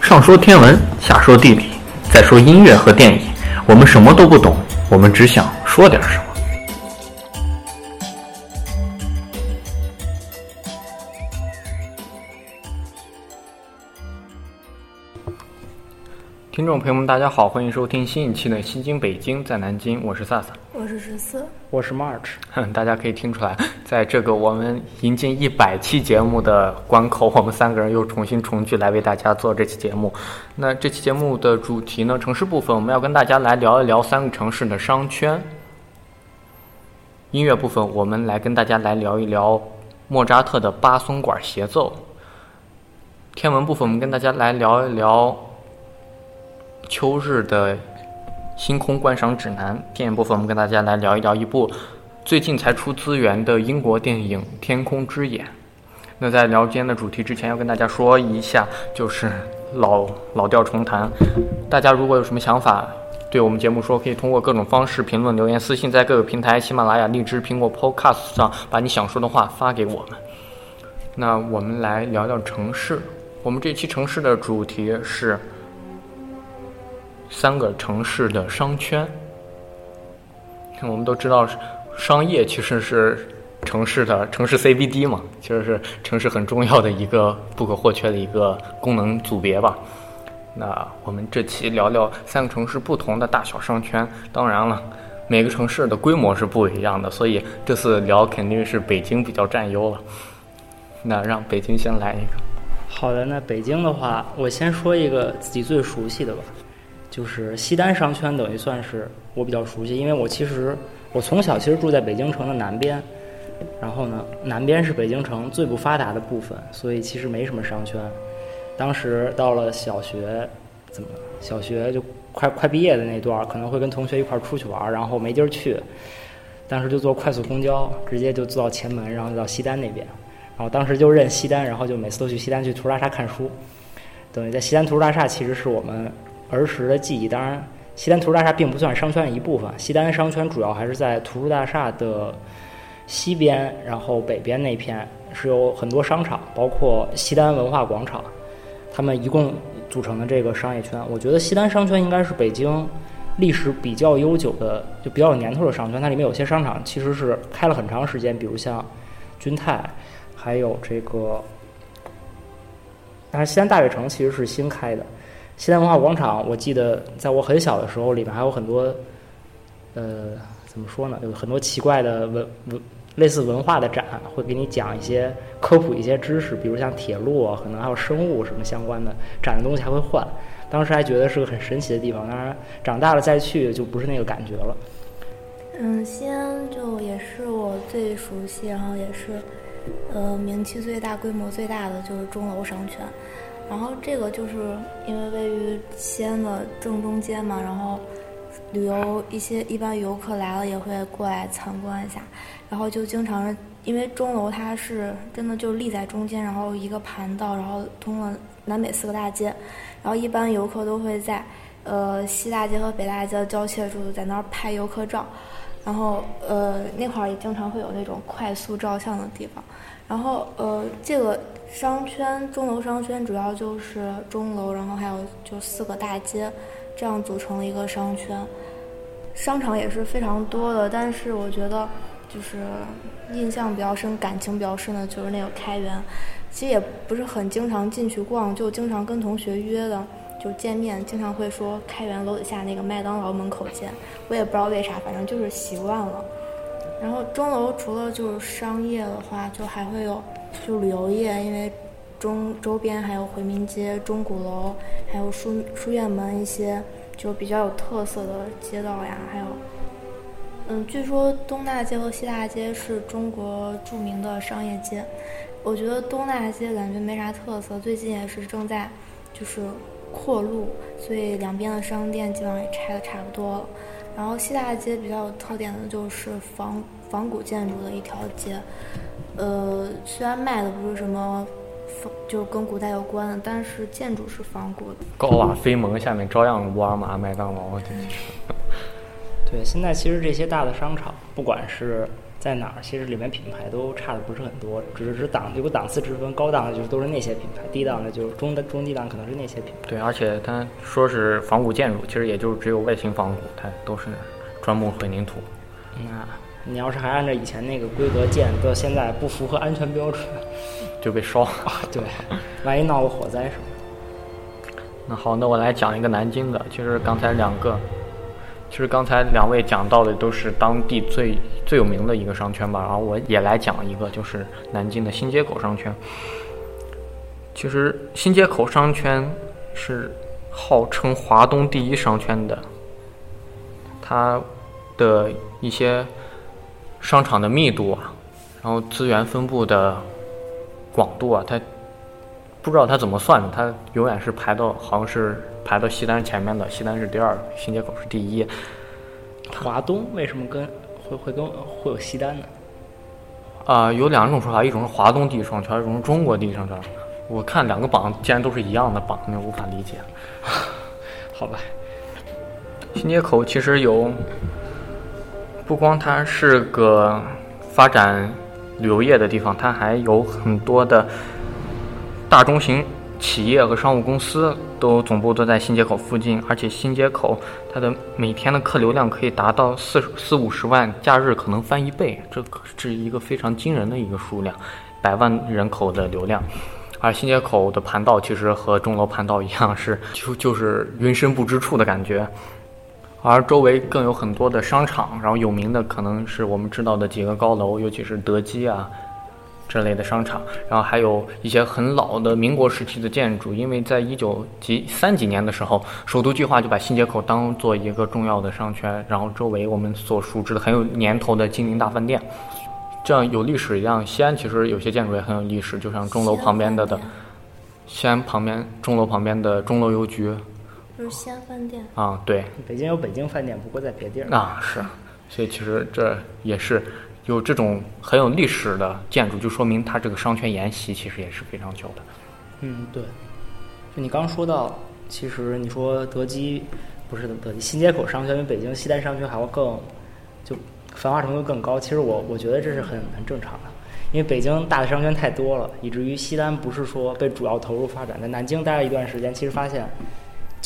上说天文，下说地理，再说音乐和电影，我们什么都不懂，我们只想说点什么。听众朋友们，大家好，欢迎收听新一期的《西京北京在南京》，我是萨萨。我是十四，我是 March。大家可以听出来，在这个我们迎近一百期节目的关口，我们三个人又重新重聚来为大家做这期节目。那这期节目的主题呢，城市部分我们要跟大家来聊一聊三个城市的商圈。音乐部分我们来跟大家来聊一聊莫扎特的巴松管协奏。天文部分我们跟大家来聊一聊秋日的星空观赏指南。电影部分我们跟大家来聊一聊一部最近才出资源的英国电影《天空之眼》。那在聊今天的主题之前，要跟大家说一下，就是老老调重弹。大家如果有什么想法，对我们节目说，可以通过各种方式评论、留言、私信，在各个平台，喜马拉雅、荔枝、苹果 Podcast 上，把你想说的话发给我们。那我们来聊聊城市。我们这期城市的主题是三个城市的商圈。我们都知道，商业其实是城市的城市 CBD 嘛，其实是城市很重要的一个不可或缺的一个功能组别吧。那我们这期聊聊三个城市不同的大小商圈。当然了，每个城市的规模是不一样的，所以这次聊肯定是北京比较占优了。那让北京先来一个。好的，那北京的话，我先说一个自己最熟悉的吧，就是西单商圈，等于算是我比较熟悉，因为我其实我从小其实住在北京城的南边，然后呢，南边是北京城最不发达的部分，所以其实没什么商圈。当时到了小学，怎么小学就快快毕业的那段，可能会跟同学一块儿出去玩，然后没地儿去，当时就坐快速公交，直接就坐到前门，然后就到西单那边。然后当时就认西单，然后就每次都去西单去图书大厦看书，等于在西单图书大厦其实是我们儿时的记忆。当然，西单图书大厦并不算商圈的一部分，西单商圈主要还是在图书大厦的西边，然后北边那片是有很多商场，包括西单文化广场，他们一共组成的这个商业圈。我觉得西单商圈应该是北京历史比较悠久的，就比较有年头的商圈。它里面有些商场其实是开了很长时间，比如像君泰。还有这个，但是西单大悦城其实是新开的。西单文化广场，我记得在我很小的时候，里面还有很多，呃，怎么说呢？有很多奇怪的文文类似文化的展，会给你讲一些科普一些知识，比如像铁路啊，可能还有生物什么相关的展的东西还会换。当时还觉得是个很神奇的地方，当然长大了再去就不是那个感觉了。嗯，西安就也是我最熟悉，然后也是。呃，名气最大、规模最大的就是钟楼商圈，然后这个就是因为位于西安的正中间嘛，然后旅游一些一般游客来了也会过来参观一下，然后就经常因为钟楼它是真的就立在中间，然后一个盘道，然后通了南北四个大街，然后一般游客都会在呃西大街和北大街的交界处在那儿拍游客照。然后，呃，那块儿也经常会有那种快速照相的地方。然后，呃，这个商圈钟楼商圈主要就是钟楼，然后还有就四个大街，这样组成一个商圈。商场也是非常多的，但是我觉得就是印象比较深、感情比较深的就是那个开元。其实也不是很经常进去逛，就经常跟同学约的。就见面经常会说开元楼底下那个麦当劳门口见，我也不知道为啥，反正就是习惯了。然后钟楼除了就是商业的话，就还会有就旅游业，因为中周边还有回民街、钟鼓楼，还有书书院门一些就比较有特色的街道呀。还有，嗯，据说东大街和西大街是中国著名的商业街。我觉得东大街感觉没啥特色，最近也是正在就是。扩路，所以两边的商店基本上也拆的差不多了。然后西大街比较有特点的就是仿仿古建筑的一条街，呃，虽然卖的不是什么，就是跟古代有关的，但是建筑是仿古的。高瓦飞门下面照样沃尔玛、麦当劳，对，现在其实这些大的商场，不管是在哪儿，其实里面品牌都差的不是很多，只是档有个档次之分，高档的就是都是那些品牌，低档的就是中的中低档可能是那些品牌。对，而且它说是仿古建筑，其实也就只有外形仿古，它都是砖木混凝土。那你要是还按照以前那个规格建，到现在不符合安全标准，就被烧。对，万一闹个火灾什么。那好，那我来讲一个南京的。其实刚才两个，其实刚才两位讲到的都是当地最最有名的一个商圈吧。然后我也来讲一个，就是南京的新街口商圈。其实新街口商圈是号称华东第一商圈的，它的一些商场的密度啊，然后资源分布的广度啊，它。不知道他怎么算的，他永远是排到好像是排到西单前面的，西单是第二，新街口是第一。华东为什么跟会会跟会有西单呢？啊，有两种说法，一种是华东第一商圈，一种是中国第一商圈。我看两个榜竟然都是一样的榜，那无法理解。好吧，新街口其实有，不光它是个发展旅游业的地方，它还有很多的。大中型企业和商务公司都总部都在新街口附近，而且新街口它的每天的客流量可以达到四四五十万，假日可能翻一倍，这是一个非常惊人的一个数量，百万人口的流量。而新街口的盘道其实和钟楼盘道一样，是就就是云深不知处的感觉，而周围更有很多的商场，然后有名的可能是我们知道的几个高楼，尤其是德基啊。这类的商场，然后还有一些很老的民国时期的建筑，因为在一九几三几年的时候，首都计划就把新街口当做一个重要的商圈，然后周围我们所熟知的很有年头的金陵大饭店，这样有历史一样。西安其实有些建筑也很有历史，就像钟楼旁边的的，西安旁边钟楼旁边的钟楼邮局，是西安饭店啊，对，北京有北京饭店，不过在别地儿啊，是，所以其实这也是。有这种很有历史的建筑，就说明它这个商圈沿袭其实也是非常久的。嗯，对。就你刚说到，其实你说德基不是德基新街口商圈比北京西单商圈还要更就繁华程度更高。其实我我觉得这是很很正常的，因为北京大的商圈太多了，以至于西单不是说被主要投入发展。在南京待了一段时间，其实发现。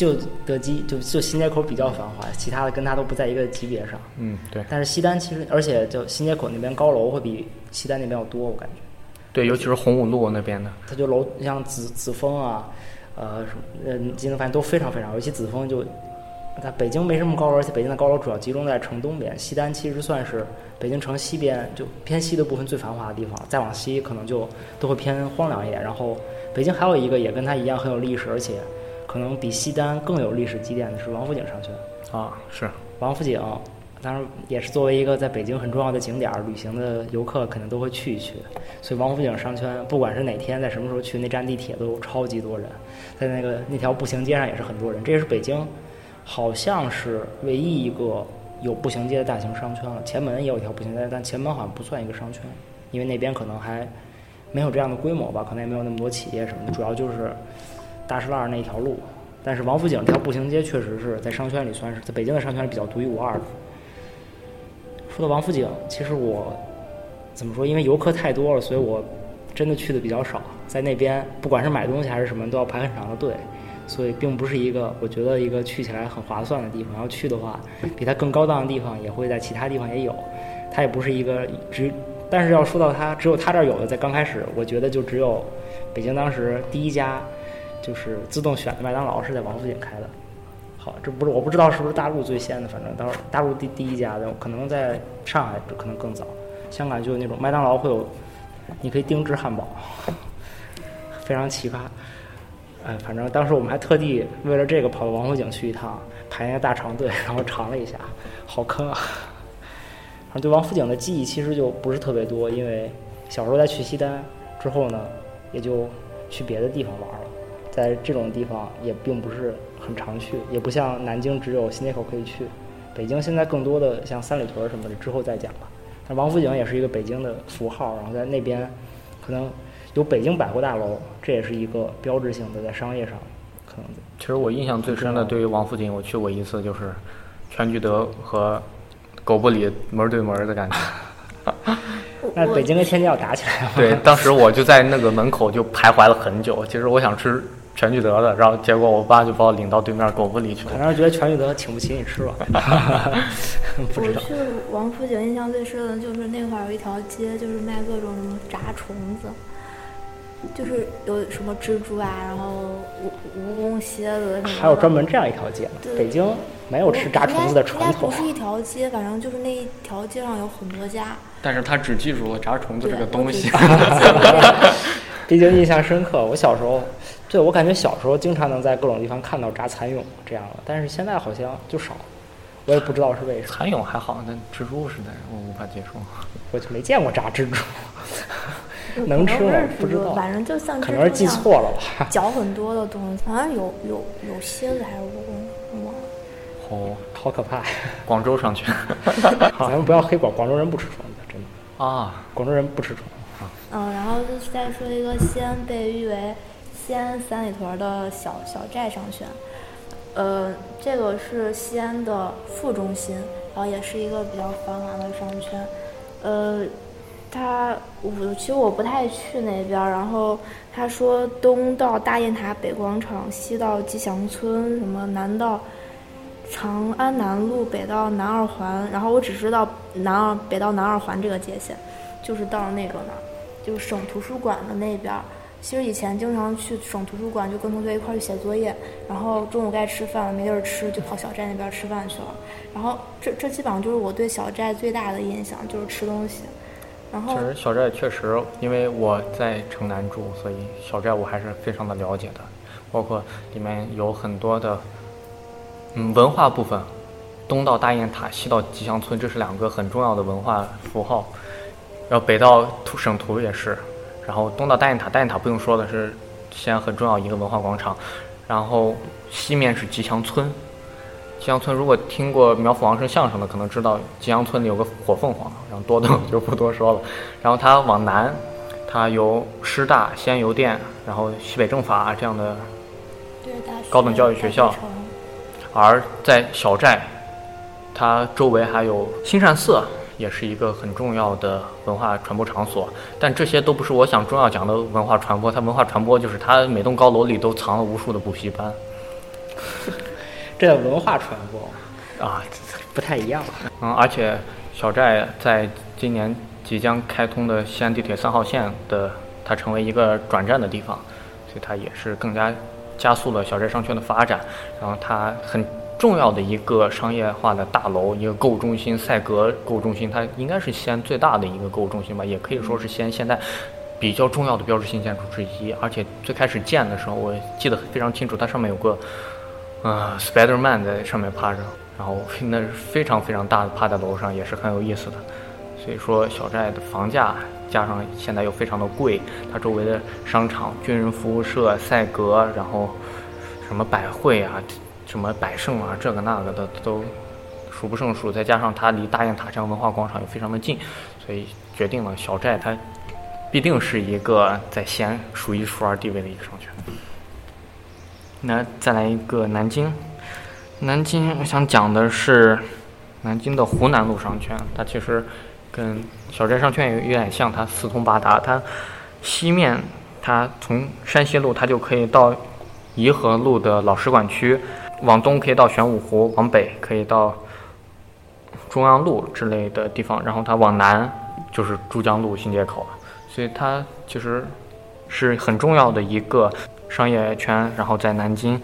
就德基就就新街口比较繁华，其他的跟它都不在一个级别上。嗯，对。但是西单其实，而且就新街口那边高楼会比西单那边要多，我感觉。对，尤其是洪武路那边的。它就楼像紫紫峰啊，呃什么呃金能发现都非常非常，尤其紫峰就，在北京没什么高楼，而且北京的高楼主要集中在城东边。西单其实算是北京城西边就偏西的部分最繁华的地方，再往西可能就都会偏荒凉一点。然后北京还有一个也跟它一样很有历史，而且。可能比西单更有历史积淀的是王府井商圈啊，是王府井，当然也是作为一个在北京很重要的景点，旅行的游客肯定都会去一去。所以王府井商圈，不管是哪天在什么时候去，那站地铁都超级多人，在那个那条步行街上也是很多人。这也是北京，好像是唯一一个有步行街的大型商圈了。前门也有一条步行街，但前门好像不算一个商圈，因为那边可能还没有这样的规模吧，可能也没有那么多企业什么的，主要就是。大石栏那一条路，但是王府井这条步行街确实是在商圈里算是在北京的商圈里比较独一无二的。说到王府井，其实我怎么说？因为游客太多了，所以我真的去的比较少。在那边，不管是买东西还是什么，都要排很长的队，所以并不是一个我觉得一个去起来很划算的地方。要去的话，比它更高档的地方也会在其他地方也有。它也不是一个只，但是要说到它，只有它这儿有的，在刚开始，我觉得就只有北京当时第一家。就是自动选的麦当劳是在王府井开的，好，这不是我不知道是不是大陆最先的，反正到大陆第第一家的，可能在上海可能更早，香港就有那种麦当劳会有，你可以定制汉堡，非常奇葩，哎，反正当时我们还特地为了这个跑到王府井去一趟，排那个大长队，然后尝了一下，好坑啊！反正对王府井的记忆其实就不是特别多，因为小时候在去西单之后呢，也就去别的地方玩了。在这种地方也并不是很常去，也不像南京只有新街口可以去。北京现在更多的像三里屯什么的，之后再讲吧。但王府井也是一个北京的符号，然后在那边可能有北京百货大楼，这也是一个标志性的在商业上可能。其实我印象最深的，对于王府井，我去过一次，就是全聚德和狗不理门对门的感觉。那北京跟天津要打起来了。对，当时我就在那个门口就徘徊了很久。其实我想吃全聚德的，然后结果我爸就把我领到对面狗不理去了。可能是觉得全聚德请不起你吃吧。不知道。我去王府井印象最深的就是那块儿有一条街，就是卖各种什么炸虫子，就是有什么蜘蛛啊，然后蜈蜈蚣、蝎子什么。还有专门这样一条街呢。北京没有吃炸虫子的传统应该不。是一条街，反正就是那一条街上有很多家。但是他只记住了炸虫子这个东西。对毕竟印象深刻。我小时候，对我感觉小时候经常能在各种地方看到炸蚕蛹这样的，但是现在好像就少，我也不知道是为什么，蚕蛹还好，但蜘蛛实在我无法接受。我就没见过炸蜘蛛。能吃吗不不知道反正就像可能是记错了吧？嚼很多的东西，好像有有有蝎子还是蜈蚣，我忘了。哦，好可怕呀！广州商圈 咱们不要黑广，广州人不吃虫子，真的，啊，广州人不吃虫。嗯，然后就再说一个西安被誉为西安三里屯的小小寨商圈，呃，这个是西安的副中心，然后也是一个比较繁华的商圈，呃，它我其实我不太去那边，然后他说东到大雁塔北广场，西到吉祥村，什么南到长安南路，北到南二环，然后我只知道南二北到南二环这个界限，就是到那个那儿。就是省图书馆的那边。其实以前经常去省图书馆，就跟同学一块去写作业，然后中午该吃饭了没地儿吃，就跑小寨那边吃饭去了。然后这这基本上就是我对小寨最大的印象，就是吃东西。然后其实小寨确实，因为我在城南住，所以小寨我还是非常的了解的，包括里面有很多的，嗯，文化部分，东到大雁塔，西到吉祥村，这是两个很重要的文化符号。然后北到图省图也是，然后东到大雁塔，大雁塔不用说的是西安很重要一个文化广场，然后西面是吉祥村。吉祥村如果听过苗阜王声相声的，可能知道吉祥村里有个火凤凰，然后多的我 就不多说了。然后它往南，它有师大、西安邮电，然后西北政法这样的，高等教育学校而在小寨，它周围还有兴善寺，也是一个很重要的文化传播场所。但这些都不是我想重要讲的文化传播，它文化传播就是它每栋高楼里都藏了无数的补习班 这叫文化传播啊，不太一样。嗯，而且小寨在今年即将开通的西安地铁三号线的，它成为一个转站的地方，所以它也是更加加速了小寨商圈的发展。然后它很重要的一个商业化的大楼，一个购物中心赛格购物中心，它应该是西安最大的一个购物中心吧，也可以说是西安现在比较重要的标志性建筑之一。而且最开始建的时候，我记得非常清楚，它上面有个呃 Spider-Man 在上面趴着，然后那是非常非常大的趴在楼上，也是很有意思的。所以说小寨的房价加上现在又非常的贵，它周围的商场、军人服务社、赛格，然后什么百汇啊、什么百盛啊，这个那个的都数不胜数。再加上它离大雁塔这样文化广场又非常的近，所以决定了小寨它必定是一个在西安数一数二地位的一个商圈。那再来一个南京，南京我想讲的是南京的湖南路商圈，它其实跟小寨商圈有有点像，它四通八达。它西面它从山西路它就可以到颐和路的老使馆区，往东可以到玄武湖，往北可以到中央路之类的地方，然后它往南就是珠江路新街口，所以它其实是很重要的一个商业圈。然后在南京，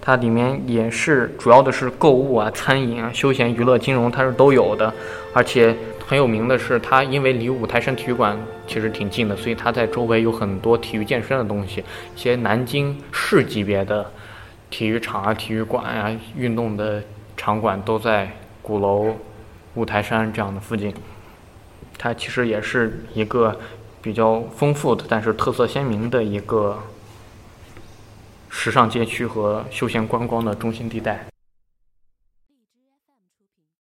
它里面也是主要的是购物啊、餐饮啊、休闲娱乐、金融，它是都有的。而且很有名的是，它因为离五台山体育馆其实挺近的，所以它在周围有很多体育健身的东西，一些南京市级别的体育场啊、体育馆啊、运动的场馆都在鼓楼、五台山这样的附近。它其实也是一个比较丰富的，但是特色鲜明的一个时尚街区和休闲观光的中心地带。